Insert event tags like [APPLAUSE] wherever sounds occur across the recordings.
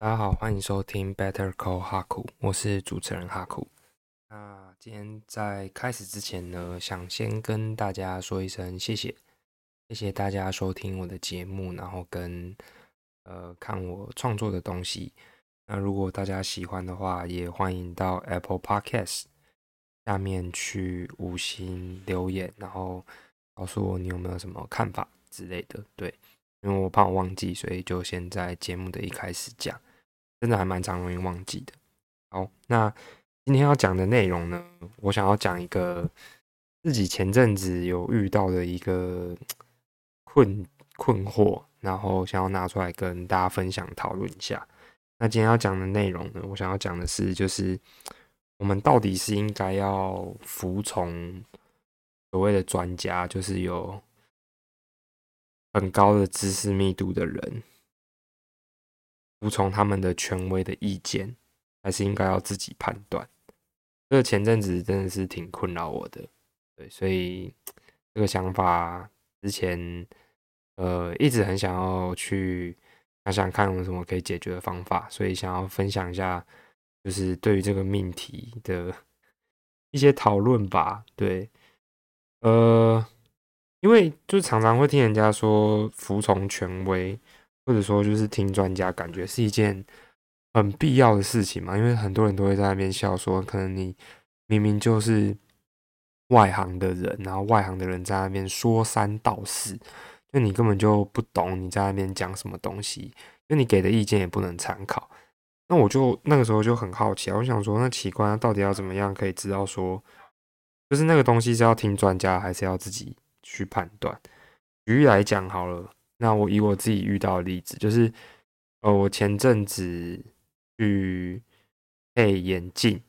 大家好，欢迎收听 Better Call 哈库，我是主持人哈库。那今天在开始之前呢，想先跟大家说一声谢谢，谢谢大家收听我的节目，然后跟呃看我创作的东西。那如果大家喜欢的话，也欢迎到 Apple Podcast 下面去五星留言，然后告诉我你有没有什么看法之类的。对，因为我怕我忘记，所以就先在节目的一开始讲。真的还蛮常容易忘记的。好，那今天要讲的内容呢，我想要讲一个自己前阵子有遇到的一个困困惑，然后想要拿出来跟大家分享讨论一下。那今天要讲的内容呢，我想要讲的是，就是我们到底是应该要服从所谓的专家，就是有很高的知识密度的人。服从他们的权威的意见，还是应该要自己判断？这个前阵子真的是挺困扰我的，对，所以这个想法之前呃一直很想要去想想看有什么可以解决的方法，所以想要分享一下，就是对于这个命题的一些讨论吧。对，呃，因为就常常会听人家说服从权威。或者说，就是听专家，感觉是一件很必要的事情嘛？因为很多人都会在那边笑说，可能你明明就是外行的人，然后外行的人在那边说三道四，就你根本就不懂你在那边讲什么东西，就你给的意见也不能参考。那我就那个时候就很好奇啊，我想说，那奇怪，到底要怎么样可以知道说，就是那个东西是要听专家，还是要自己去判断？举例来讲好了。那我以我自己遇到的例子，就是，呃，我前阵子去配眼镜，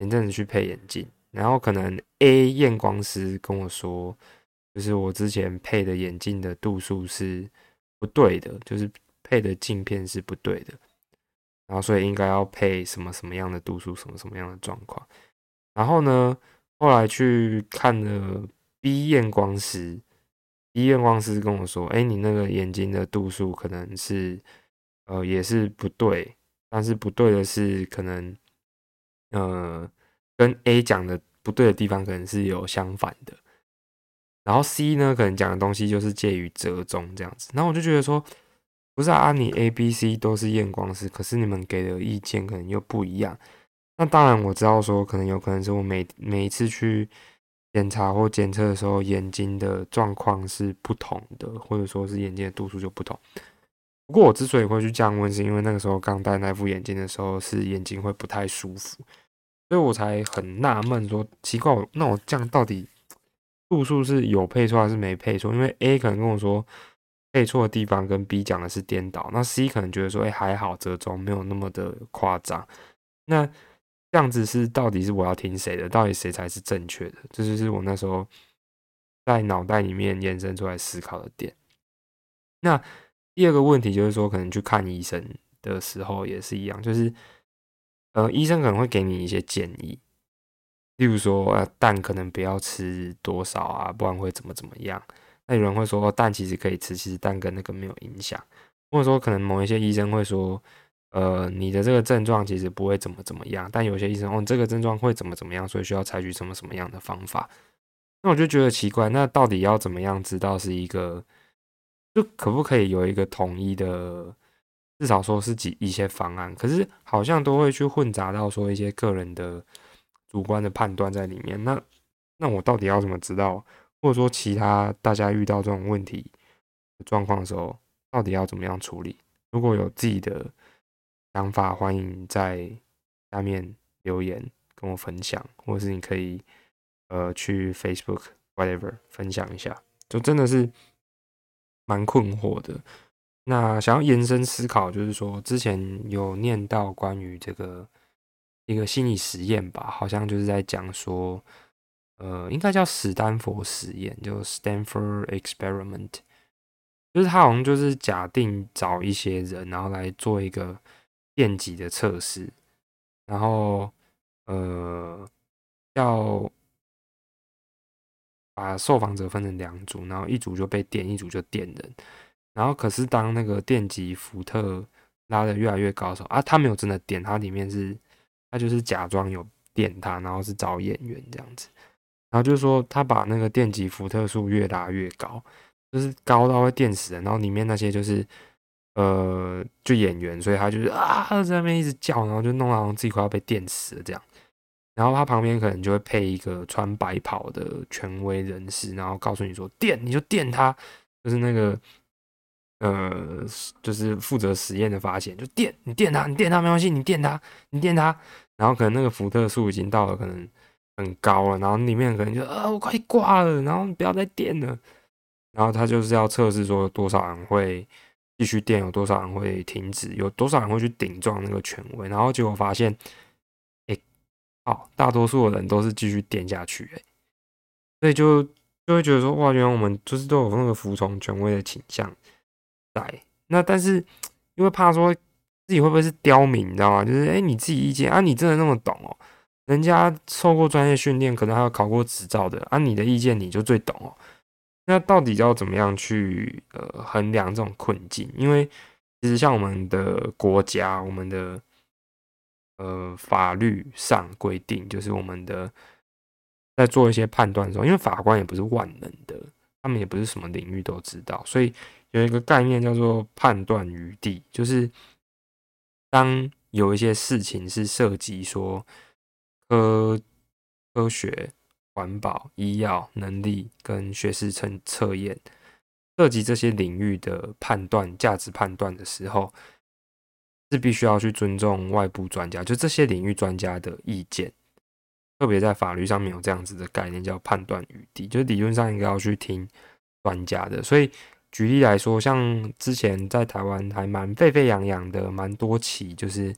前阵子去配眼镜，然后可能 A 验光师跟我说，就是我之前配的眼镜的度数是不对的，就是配的镜片是不对的，然后所以应该要配什么什么样的度数，什么什么样的状况，然后呢，后来去看了 B 验光师。医验光师跟我说：“哎，你那个眼睛的度数可能是，呃，也是不对。但是不对的是，可能，呃，跟 A 讲的不对的地方可能是有相反的。然后 C 呢，可能讲的东西就是介于折中这样子。然后我就觉得说，不是啊，你 A、B、C 都是验光师，可是你们给的意见可能又不一样。那当然我知道说，可能有可能是我每每一次去。”检查或检测的时候，眼睛的状况是不同的，或者说是眼睛的度数就不同。不过我之所以会去降温，是因为那个时候刚戴那副眼镜的时候，是眼睛会不太舒服，所以我才很纳闷，说奇怪，那我降到底度数是有配错还是没配错？因为 A 可能跟我说配错的地方跟 B 讲的是颠倒，那 C 可能觉得说，哎，还好折中，没有那么的夸张。那这样子是到底是我要听谁的？到底谁才是正确的？这就是我那时候在脑袋里面延伸出来思考的点。那第二个问题就是说，可能去看医生的时候也是一样，就是呃，医生可能会给你一些建议，例如说呃，蛋可能不要吃多少啊，不然会怎么怎么样。那有人会说哦蛋其实可以吃，其实蛋跟那个没有影响，或者说可能某一些医生会说。呃，你的这个症状其实不会怎么怎么样，但有些医生哦，这个症状会怎么怎么样，所以需要采取什么什么样的方法。那我就觉得奇怪，那到底要怎么样知道是一个，就可不可以有一个统一的，至少说是几一些方案？可是好像都会去混杂到说一些个人的主观的判断在里面。那那我到底要怎么知道？或者说其他大家遇到这种问题状况的时候，到底要怎么样处理？如果有自己的。想法欢迎在下面留言跟我分享，或者是你可以呃去 Facebook whatever 分享一下，就真的是蛮困惑的。那想要延伸思考，就是说之前有念到关于这个一个心理实验吧，好像就是在讲说，呃，应该叫史丹佛实验，就 Stanford Experiment，就是他好像就是假定找一些人，然后来做一个。电极的测试，然后呃，要把受访者分成两组，然后一组就被电，一组就电人。然后可是当那个电极伏特拉的越来越高的时候啊，他没有真的电，他里面是他就是假装有电他，然后是找演员这样子，然后就是说他把那个电极伏特数越拉越高，就是高到会电死人，然后里面那些就是呃就演员，所以他就是啊在那边一直叫，然后就弄到自己快要被电死了这样。然后他旁边可能就会配一个穿白袍的权威人士，然后告诉你说电你就电他，就是那个呃，就是负责实验的发现，就电你电他，你电他没关系，你电他，你电他。然后可能那个伏特数已经到了可能很高了，然后里面可能就啊我快挂了，然后不要再电了。然后他就是要测试说多少人会继续电，有多少人会停止，有多少人会去顶撞那个权威。然后结果发现。好，大多数的人都是继续垫下去，哎，所以就就会觉得说，哇，原来我们就是都有那个服从权威的倾向在。那但是因为怕说自己会不会是刁民，你知道吗？就是哎，你自己意见啊，你真的那么懂哦？人家受过专业训练，可能还有考过执照的啊，你的意见你就最懂哦。那到底要怎么样去呃衡量这种困境？因为其实像我们的国家，我们的。呃，法律上规定，就是我们的在做一些判断的时候，因为法官也不是万能的，他们也不是什么领域都知道，所以有一个概念叫做判断余地，就是当有一些事情是涉及说科科学、环保、医药能力跟学识测测验，涉及这些领域的判断、价值判断的时候。是必须要去尊重外部专家，就这些领域专家的意见，特别在法律上面有这样子的概念叫判断余地，就是理论上应该要去听专家的。所以举例来说，像之前在台湾还蛮沸沸扬扬的，蛮多起就是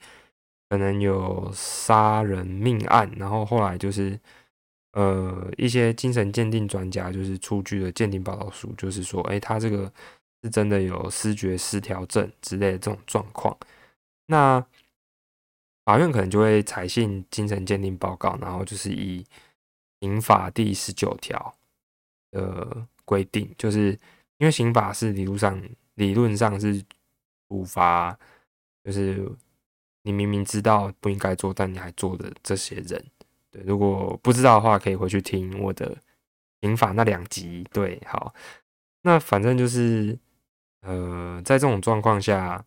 可能有杀人命案，然后后来就是呃一些精神鉴定专家就是出具了鉴定报告书，就是说，哎，他这个是真的有失觉失调症之类的这种状况。那法院可能就会采信精神鉴定报告，然后就是以刑法第十九条的规定，就是因为刑法是理论上理论上是处罚，就是你明明知道不应该做，但你还做的这些人。对，如果不知道的话，可以回去听我的刑法那两集。对，好，那反正就是呃，在这种状况下。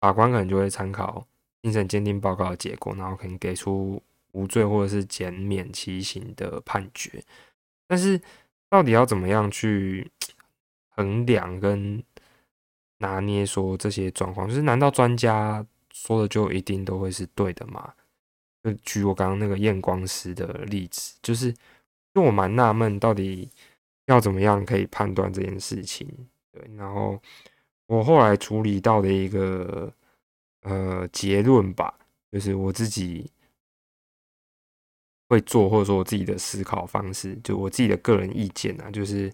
法官可能就会参考精神鉴定报告的结果，然后可能给出无罪或者是减免其刑的判决。但是，到底要怎么样去 [TSK] 衡量跟拿捏说这些状况？就是难道专家说的就一定都会是对的吗？举我刚刚那个验光师的例子，就是因为我蛮纳闷，到底要怎么样可以判断这件事情？对，然后。我后来处理到的一个呃结论吧，就是我自己会做，或者说我自己的思考方式，就我自己的个人意见啊，就是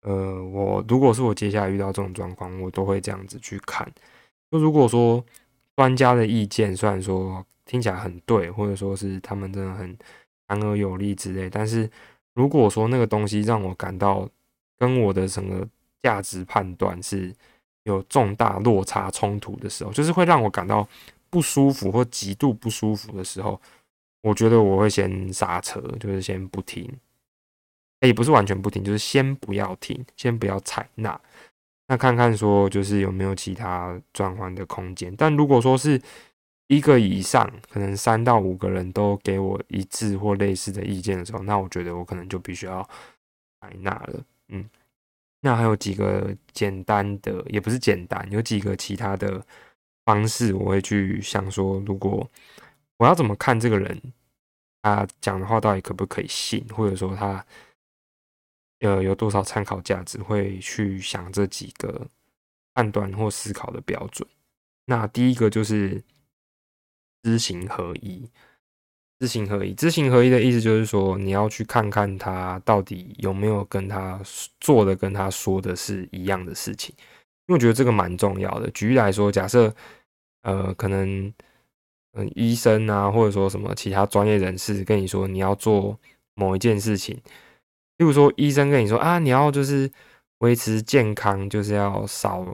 呃，我如果是我接下来遇到这种状况，我都会这样子去看。就如果说专家的意见虽然说听起来很对，或者说是他们真的很强而有力之类，但是如果说那个东西让我感到跟我的整个价值判断是。有重大落差冲突的时候，就是会让我感到不舒服或极度不舒服的时候，我觉得我会先刹车，就是先不听。也不是完全不听，就是先不要听，先不要采纳。那看看说，就是有没有其他转换的空间。但如果说是一个以上，可能三到五个人都给我一致或类似的意见的时候，那我觉得我可能就必须要采纳了。嗯。那还有几个简单的，也不是简单，有几个其他的方式，我会去想说，如果我要怎么看这个人，他讲的话到底可不可以信，或者说他呃有多少参考价值，会去想这几个判断或思考的标准。那第一个就是知行合一。知行合一，知行合一的意思就是说，你要去看看他到底有没有跟他做的、跟他说的是一样的事情，因为我觉得这个蛮重要的。举例来说，假设呃，可能嗯，医生啊，或者说什么其他专业人士跟你说你要做某一件事情，例如说医生跟你说啊，你要就是维持健康，就是要少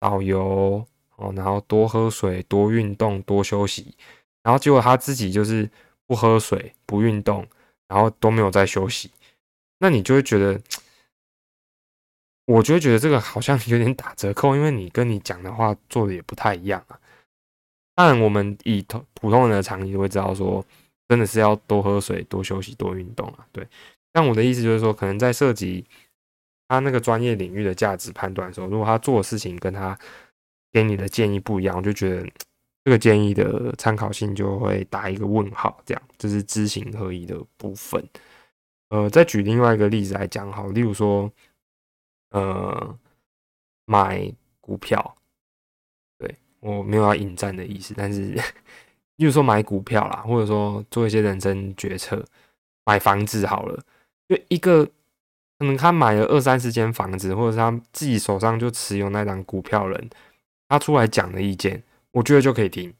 少油，哦，然后多喝水、多运动、多休息，然后结果他自己就是不喝水、不运动，然后都没有在休息，那你就会觉得，我就会觉得这个好像有点打折扣，因为你跟你讲的话做的也不太一样啊。当然，我们以普通人的常理都会知道，说真的是要多喝水、多休息、多运动啊。对，但我的意思就是说，可能在涉及他那个专业领域的价值判断的时候，如果他做的事情跟他给你的建议不一样，我就觉得这个建议的参考性就会打一个问号。这样，这是知行合一的部分。呃，再举另外一个例子来讲，好，例如说，呃，买股票。对我没有要引战的意思，但是，例如说买股票啦，或者说做一些人生决策，买房子好了，就一个可能他买了二三十间房子，或者是他自己手上就持有那张股票人，他出来讲的意见，我觉得就可以听，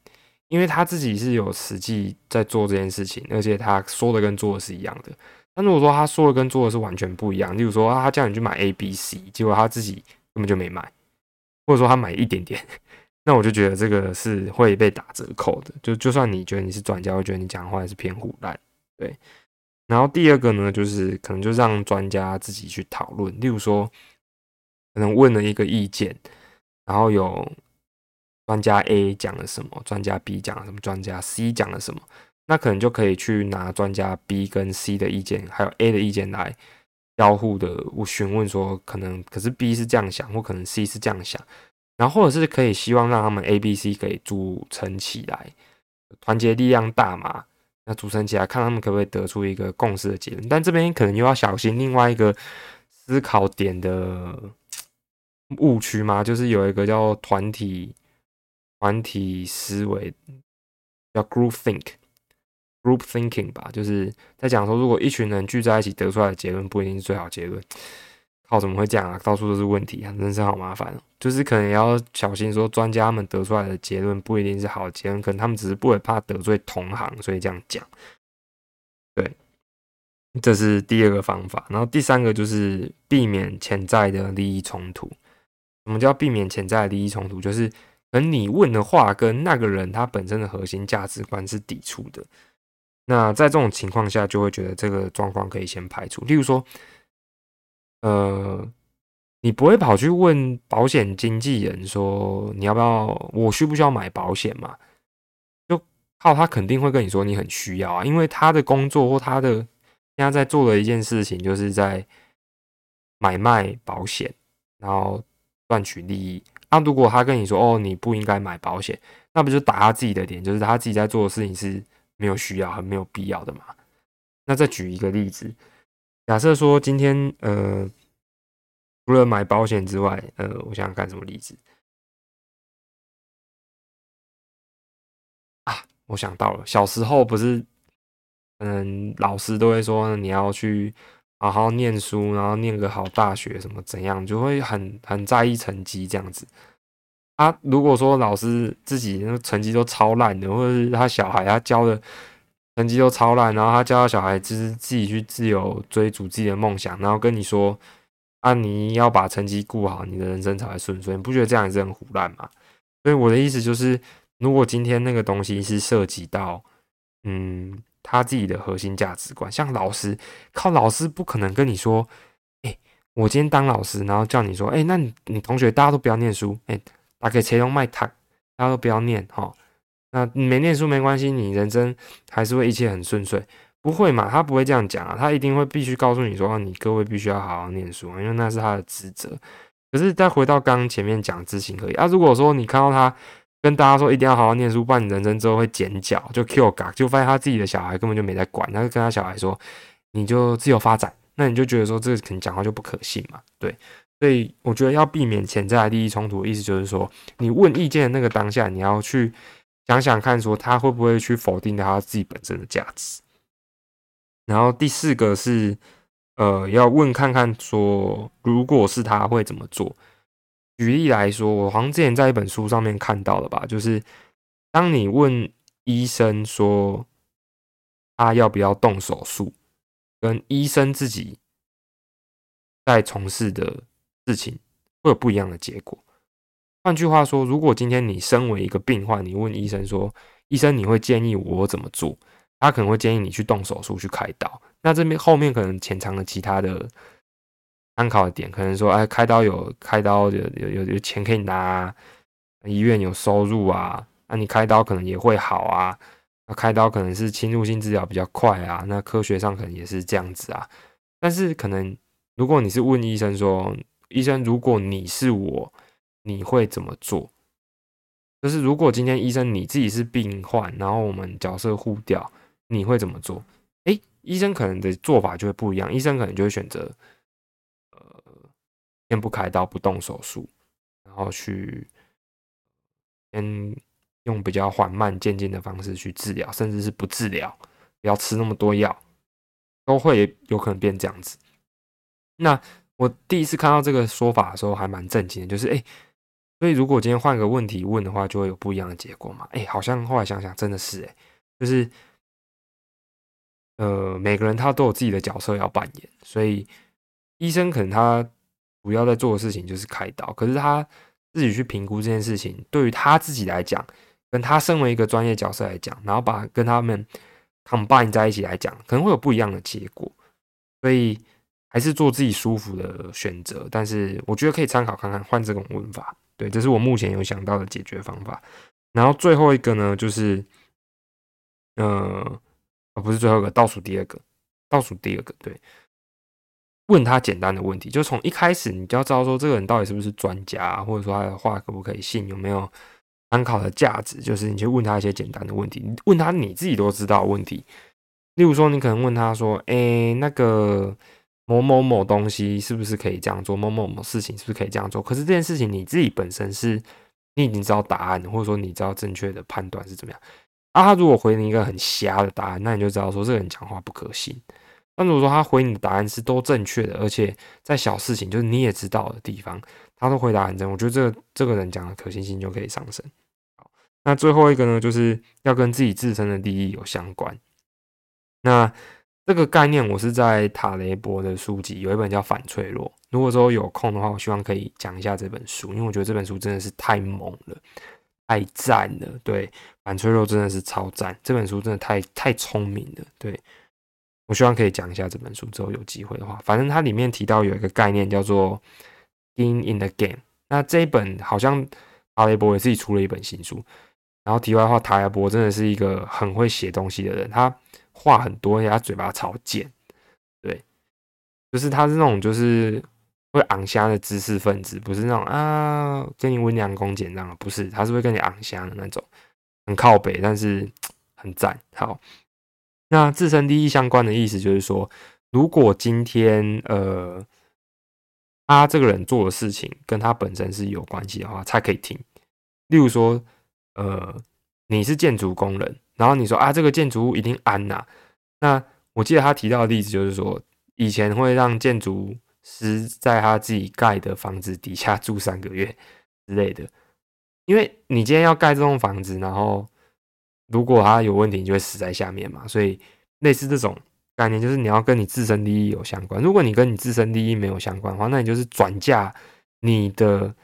因为他自己是有实际在做这件事情，而且他说的跟做的是一样的。但如果说他说的跟做的是完全不一样，例如说啊他叫你去买 A、B、C，结果他自己根本就没买，或者说他买一点点。那我就觉得这个是会被打折扣的，就就算你觉得你是专家，我觉得你讲话是偏胡乱，对。然后第二个呢，就是可能就让专家自己去讨论，例如说，可能问了一个意见，然后有专家 A 讲了什么，专家 B 讲了什么，专家 C 讲了什么，那可能就可以去拿专家 B 跟 C 的意见，还有 A 的意见来交互的询问说，可能可是 B 是这样想，或可能 C 是这样想。然后或者是可以希望让他们 A、B、C 给组成起来，团结力量大嘛？那组成起来，看他们可不可以得出一个共识的结论。但这边可能又要小心另外一个思考点的误区嘛，就是有一个叫团体团体思维，叫 group think，group thinking 吧，就是在讲说，如果一群人聚在一起得出来的结论，不一定是最好结论。靠，怎么会这样啊？到处都是问题啊，真是好麻烦。就是可能要小心，说专家们得出来的结论不一定是好结论，可能他们只是不会怕得罪同行，所以这样讲。对，这是第二个方法。然后第三个就是避免潜在的利益冲突。什么叫避免潜在的利益冲突？就是可能你问的话跟那个人他本身的核心价值观是抵触的。那在这种情况下，就会觉得这个状况可以先排除。例如说，呃。你不会跑去问保险经纪人说你要不要，我需不需要买保险嘛？就靠他肯定会跟你说你很需要啊，因为他的工作或他的现在在做的一件事情就是在买卖保险，然后赚取利益。那如果他跟你说哦你不应该买保险，那不就打他自己的脸，就是他自己在做的事情是没有需要、很没有必要的嘛？那再举一个例子，假设说今天呃。除了买保险之外，呃，我想想看什么例子啊？我想到了，小时候不是，嗯，老师都会说你要去好好念书，然后念个好大学，什么怎样，就会很很在意成绩这样子。啊，如果说老师自己成绩都超烂的，或者是他小孩他教的成绩都超烂，然后他教小孩就是自己去自由追逐自己的梦想，然后跟你说。啊，你要把成绩顾好，你的人生才会顺遂。你不觉得这样也是很胡乱吗？所以我的意思就是，如果今天那个东西是涉及到，嗯，他自己的核心价值观，像老师，靠老师不可能跟你说，哎，我今天当老师，然后叫你说，哎，那你你同学大家都不要念书，哎，打给钱用卖他，大家都不要念哈，那没念书没关系，你人生还是会一切很顺遂。不会嘛？他不会这样讲啊！他一定会必须告诉你说：“你各位必须要好好念书，因为那是他的职责。”可是再回到刚前面讲知行合一啊，如果说你看到他跟大家说一定要好好念书，不然你人生之后会剪脚，就 Q 嘎，就发现他自己的小孩根本就没在管，他就跟他小孩说：“你就自由发展。”那你就觉得说这个肯定讲话就不可信嘛？对，所以我觉得要避免潜在的利益冲突，意思就是说，你问意见的那个当下，你要去想想看，说他会不会去否定他自己本身的价值。然后第四个是，呃，要问看看说，如果是他会怎么做？举例来说，我好像之前在一本书上面看到了吧，就是当你问医生说他要不要动手术，跟医生自己在从事的事情会有不一样的结果。换句话说，如果今天你身为一个病患，你问医生说：“医生，你会建议我怎么做？”他可能会建议你去动手术去开刀。那这边后面可能潜藏了其他的参考点，可能说：“哎，开刀有开刀有有有有钱可以拿，医院有收入啊，那你开刀可能也会好啊。那开刀可能是侵入性治疗比较快啊，那科学上可能也是这样子啊。但是可能如果你是问医生说：“医生，如果你是我。”你会怎么做？就是如果今天医生你自己是病患，然后我们角色互调，你会怎么做？诶，医生可能的做法就会不一样。医生可能就会选择，呃，先不开刀，不动手术，然后去先用比较缓慢渐进的方式去治疗，甚至是不治疗，不要吃那么多药，都会有可能变这样子。那我第一次看到这个说法的时候，还蛮震惊的，就是诶。所以，如果今天换个问题问的话，就会有不一样的结果嘛？哎，好像后来想想，真的是哎，就是呃，每个人他都有自己的角色要扮演。所以，医生可能他主要在做的事情就是开刀，可是他自己去评估这件事情，对于他自己来讲，跟他身为一个专业角色来讲，然后把跟他们 combine 在一起来讲，可能会有不一样的结果。所以，还是做自己舒服的选择。但是，我觉得可以参考看看，换这种问法。对，这是我目前有想到的解决方法。然后最后一个呢，就是，呃，不是最后一个，倒数第二个，倒数第二个，对，问他简单的问题，就从一开始你就要知道说这个人到底是不是专家，或者说他的话可不可以信，有没有参考的价值。就是你去问他一些简单的问题，问他你自己都知道的问题。例如说，你可能问他说：“哎，那个。”某某某东西是不是可以这样做？某某某事情是不是可以这样做？可是这件事情你自己本身是，你已经知道答案，或者说你知道正确的判断是怎么样。啊，他如果回你一个很瞎的答案，那你就知道说这个人讲话不可信。那如果说他回你的答案是都正确的，而且在小事情就是你也知道的地方，他都回答很正，我觉得这个这个人讲的可信性就可以上升。好，那最后一个呢，就是要跟自己自身的利益有相关。那这个概念我是在塔雷博的书籍有一本叫《反脆弱》。如果说有空的话，我希望可以讲一下这本书，因为我觉得这本书真的是太猛了，太赞了。对，《反脆弱》真的是超赞，这本书真的太太聪明了。对，我希望可以讲一下这本书之后有机会的话，反正它里面提到有一个概念叫做 “in in the game”。那这一本好像塔雷博也自己出了一本新书。然后题外话，塔雷博真的是一个很会写东西的人，他。话很多，而且他嘴巴超贱，对，就是他是那种就是会昂香的知识分子，不是那种啊跟你温良恭俭让，不是，他是会跟你昂香的那种，很靠北，但是很赞。好，那自身利益相关的意思就是说，如果今天呃他这个人做的事情跟他本身是有关系的话，才可以听。例如说，呃，你是建筑工人。然后你说啊，这个建筑物一定安呐？那我记得他提到的例子就是说，以前会让建筑师在他自己盖的房子底下住三个月之类的，因为你今天要盖这栋房子，然后如果它有问题，你就会死在下面嘛。所以类似这种概念，就是你要跟你自身利益有相关。如果你跟你自身利益没有相关的话，那你就是转嫁你的。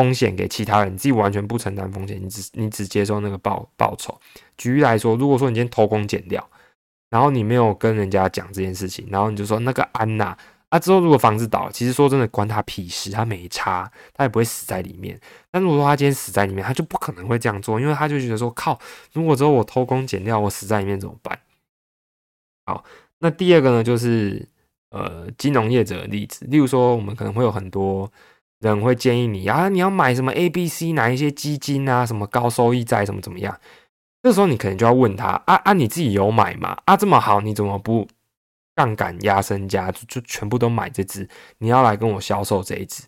风险给其他人，你自己完全不承担风险，你只你只接受那个报报酬。举例来说，如果说你今天偷工减料，然后你没有跟人家讲这件事情，然后你就说那个安娜啊，之后如果房子倒了，其实说真的关他屁事，他没差，他也不会死在里面。但如果说他今天死在里面，他就不可能会这样做，因为他就觉得说靠，如果之后我偷工减料，我死在里面怎么办？好，那第二个呢，就是呃金融业者的例子，例如说我们可能会有很多。人会建议你啊，你要买什么 A、B、C 哪一些基金啊，什么高收益债，什么怎么样？这时候你可能就要问他啊啊，你自己有买吗？啊，这么好，你怎么不杠杆压身家就就全部都买这只？你要来跟我销售这一只？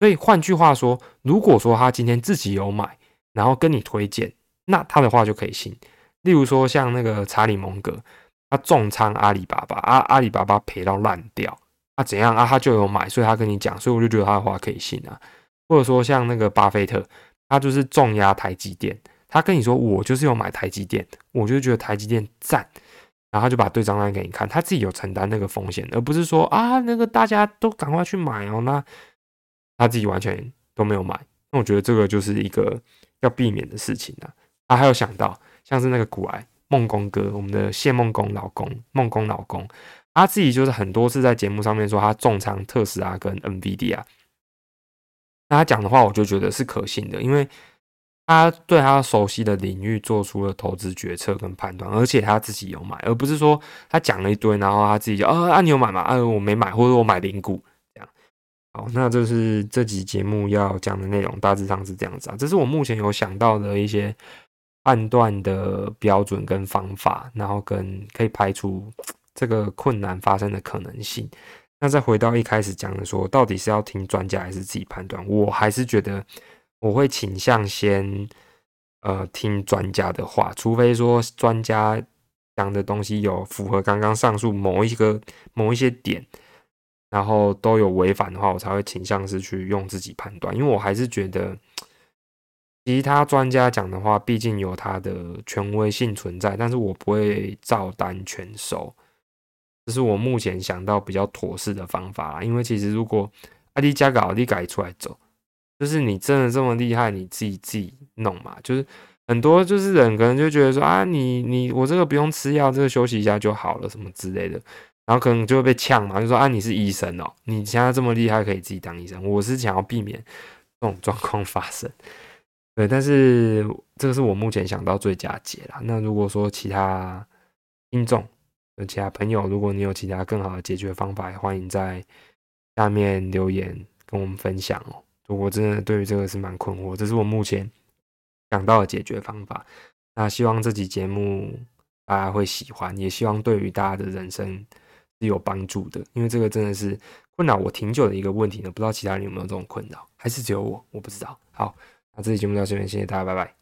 所以换句话说，如果说他今天自己有买，然后跟你推荐，那他的话就可以信。例如说像那个查理蒙格，他重仓阿里巴巴，阿阿里巴巴赔到烂掉。啊，怎样啊？他就有买，所以他跟你讲，所以我就觉得他的话可以信啊。或者说像那个巴菲特，他就是重压台积电，他跟你说我就是有买台积电，我就觉得台积电赞，然后他就把对账单给你看，他自己有承担那个风险，而不是说啊那个大家都赶快去买哦，那他自己完全都没有买，那我觉得这个就是一个要避免的事情啊。他还有想到像是那个古癌梦工哥，我们的谢梦工老公，梦工老公，他自己就是很多次在节目上面说他重仓特斯拉跟 NVIDIA。那他讲的话，我就觉得是可信的，因为他对他熟悉的领域做出了投资决策跟判断，而且他自己有买，而不是说他讲了一堆，然后他自己就啊啊你有买吗？啊我没买，或者我买零股这样。好，那这是这集节目要讲的内容，大致上是这样子啊。这是我目前有想到的一些判断的标准跟方法，然后跟可以排除这个困难发生的可能性。那再回到一开始讲的，说到底是要听专家还是自己判断？我还是觉得我会倾向先呃听专家的话，除非说专家讲的东西有符合刚刚上述某一个某一些点，然后都有违反的话，我才会倾向是去用自己判断。因为我还是觉得其他专家讲的话，毕竟有他的权威性存在，但是我不会照单全收。这是我目前想到比较妥适的方法啦，因为其实如果阿迪加搞，你改出来走，就是你真的这么厉害，你自己自己弄嘛。就是很多就是人可能就觉得说啊，你你我这个不用吃药，这个休息一下就好了，什么之类的，然后可能就会被呛嘛，就说啊你是医生哦，你现在这么厉害，可以自己当医生。我是想要避免这种状况发生，对，但是这个是我目前想到最佳解啦。那如果说其他听众，有其他朋友，如果你有其他更好的解决方法，欢迎在下面留言跟我们分享哦。我真的对于这个是蛮困惑，这是我目前想到的解决方法。那希望这集节目大家会喜欢，也希望对于大家的人生是有帮助的，因为这个真的是困扰我挺久的一个问题呢。不知道其他人有没有这种困扰，还是只有我？我不知道。好，那这期节目到这边，谢谢大家，拜拜。